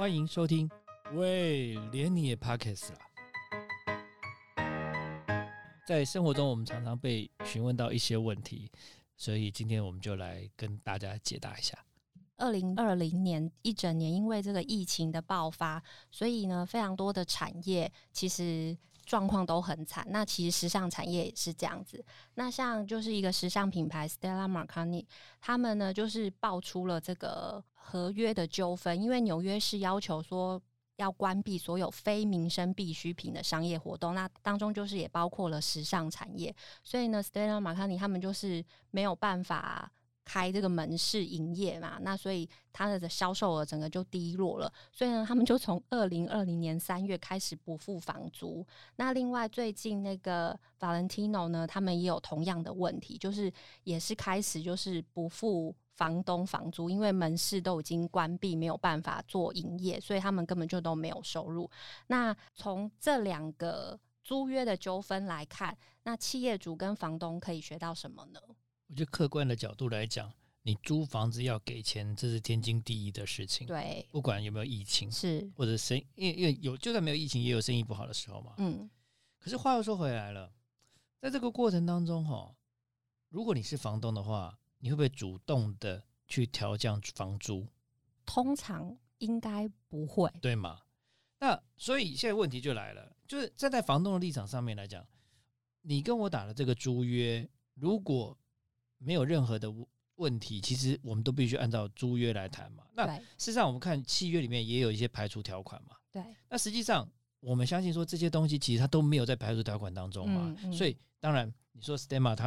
欢迎收听。喂，连你也 Pockets 啦。在生活中，我们常常被询问到一些问题，所以今天我们就来跟大家解答一下。二零二零年一整年，因为这个疫情的爆发，所以呢，非常多的产业其实状况都很惨。那其实时尚产业也是这样子。那像就是一个时尚品牌 Stella McCartney，他们呢就是爆出了这个合约的纠纷，因为纽约市要求说要关闭所有非民生必需品的商业活动，那当中就是也包括了时尚产业。所以呢，Stella McCartney 他们就是没有办法。开这个门市营业嘛，那所以它的销售额整个就低落了。所以呢，他们就从二零二零年三月开始不付房租。那另外最近那个 Valentino 呢，他们也有同样的问题，就是也是开始就是不付房东房租，因为门市都已经关闭，没有办法做营业，所以他们根本就都没有收入。那从这两个租约的纠纷来看，那企业主跟房东可以学到什么呢？我觉得客观的角度来讲，你租房子要给钱，这是天经地义的事情。对，不管有没有疫情，是或者生，因为因为有，就算没有疫情，也有生意不好的时候嘛。嗯。可是话又说回来了，在这个过程当中，哈，如果你是房东的话，你会不会主动的去调降房租？通常应该不会，对吗？那所以现在问题就来了，就是站在房东的立场上面来讲，你跟我打了这个租约，如果没有任何的问题，其实我们都必须按照租约来谈嘛。那事实上，我们看契约里面也有一些排除条款嘛。对。那实际上，我们相信说这些东西其实它都没有在排除条款当中嘛。所以，当然你说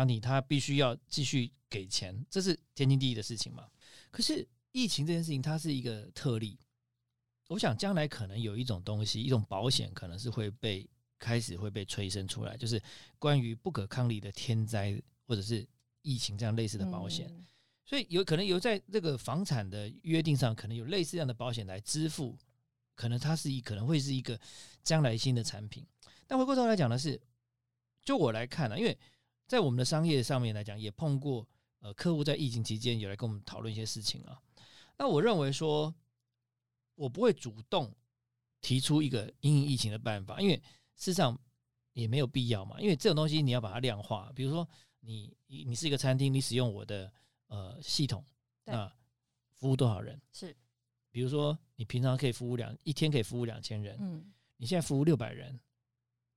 你他必须要继续给钱，这是天经地义的事情嘛。可是疫情这件事情，它是一个特例。我想将来可能有一种东西，一种保险，可能是会被开始会被催生出来，就是关于不可抗力的天灾或者是。疫情这样类似的保险，所以有可能有在这个房产的约定上，可能有类似这样的保险来支付，可能它是一可能会是一个将来新的产品。但回过头来讲的是，就我来看呢，因为在我们的商业上面来讲，也碰过呃客户在疫情期间有来跟我们讨论一些事情啊。那我认为说，我不会主动提出一个应疫情的办法，因为事实上也没有必要嘛。因为这种东西你要把它量化，比如说。你你你是一个餐厅，你使用我的呃系统，那服务多少人？是，比如说你平常可以服务两一天可以服务两千人，嗯，你现在服务六百人，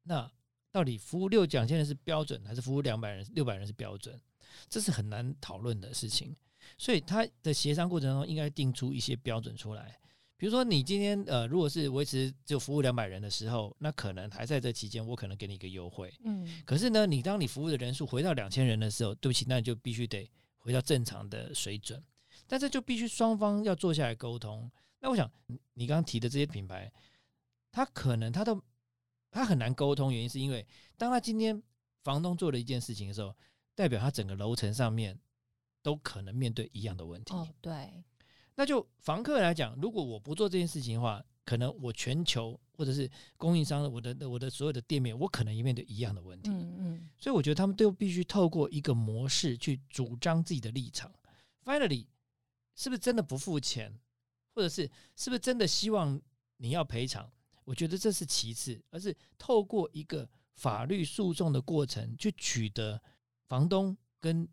那到底服务六两千人是标准，还是服务两百人六百人是标准？这是很难讨论的事情，所以他的协商过程中应该定出一些标准出来。比如说，你今天呃，如果是维持就服务两百人的时候，那可能还在这期间，我可能给你一个优惠。嗯，可是呢，你当你服务的人数回到两千人的时候，对不起，那你就必须得回到正常的水准。但这就必须双方要坐下来沟通。那我想，你刚刚提的这些品牌，他可能他都他很难沟通，原因是因为当他今天房东做了一件事情的时候，代表他整个楼层上面都可能面对一样的问题。哦，对。那就房客来讲，如果我不做这件事情的话，可能我全球或者是供应商，我的我的所有的店面，我可能也面对一样的问题。嗯嗯。所以我觉得他们都必须透过一个模式去主张自己的立场。Finally，是不是真的不付钱，或者是是不是真的希望你要赔偿？我觉得这是其次，而是透过一个法律诉讼的过程去取得房东跟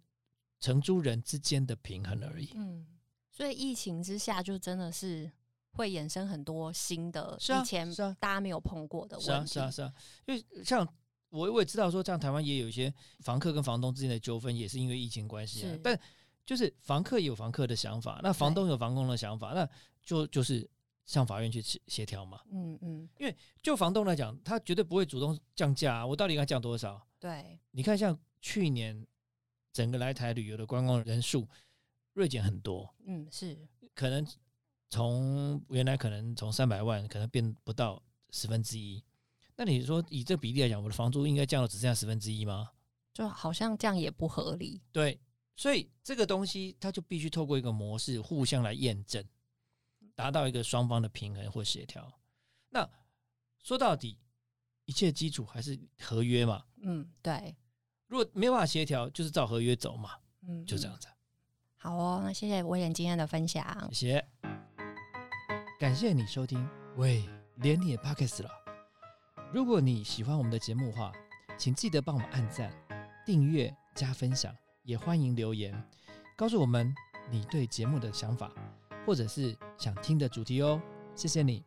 承租人之间的平衡而已。嗯。所以疫情之下，就真的是会衍生很多新的以前大家没有碰过的问题。是啊，是啊，是啊。因为像我我也知道说，像台湾也有一些房客跟房东之间的纠纷，也是因为疫情关系啊。但就是房客有房客的想法，那房东有房东的想法，那就就是向法院去协协调嘛。嗯嗯。因为就房东来讲，他绝对不会主动降价。我到底该降多少？对。你看，像去年整个来台旅游的观光人数。锐减很多，嗯，是可能从原来可能从三百万，可能变不到十分之一。那你说以这比例来讲，我的房租应该降到只剩下十分之一吗？就好像这样也不合理。对，所以这个东西它就必须透过一个模式互相来验证，达到一个双方的平衡或协调。那说到底，一切基础还是合约嘛。嗯，对。如果没办法协调，就是照合约走嘛。嗯，就这样子。好哦，那谢谢威廉今天的分享。谢谢。感谢你收听，喂，连你也 Pockets 了。如果你喜欢我们的节目话，请记得帮我们按赞、订阅、加分享，也欢迎留言告诉我们你对节目的想法，或者是想听的主题哦。谢谢你。